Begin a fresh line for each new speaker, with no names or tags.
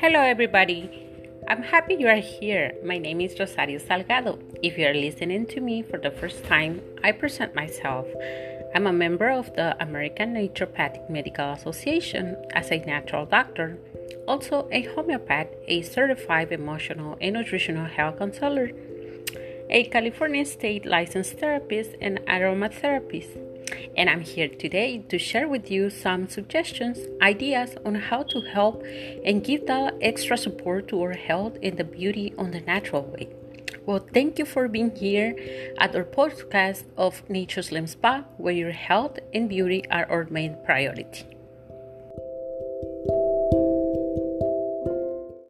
Hello, everybody. I'm happy you are here. My name is Rosario Salgado. If you are listening to me for the first time, I present myself. I'm a member of the American Naturopathic Medical Association as a natural doctor, also a homeopath, a certified emotional and nutritional health counselor, a California state licensed therapist, and aromatherapist and I'm here today to share with you some suggestions, ideas on how to help and give that extra support to our health and the beauty on the natural way. Well, thank you for being here at our podcast of Nature's Slim Spa, where your health and beauty are our main priority.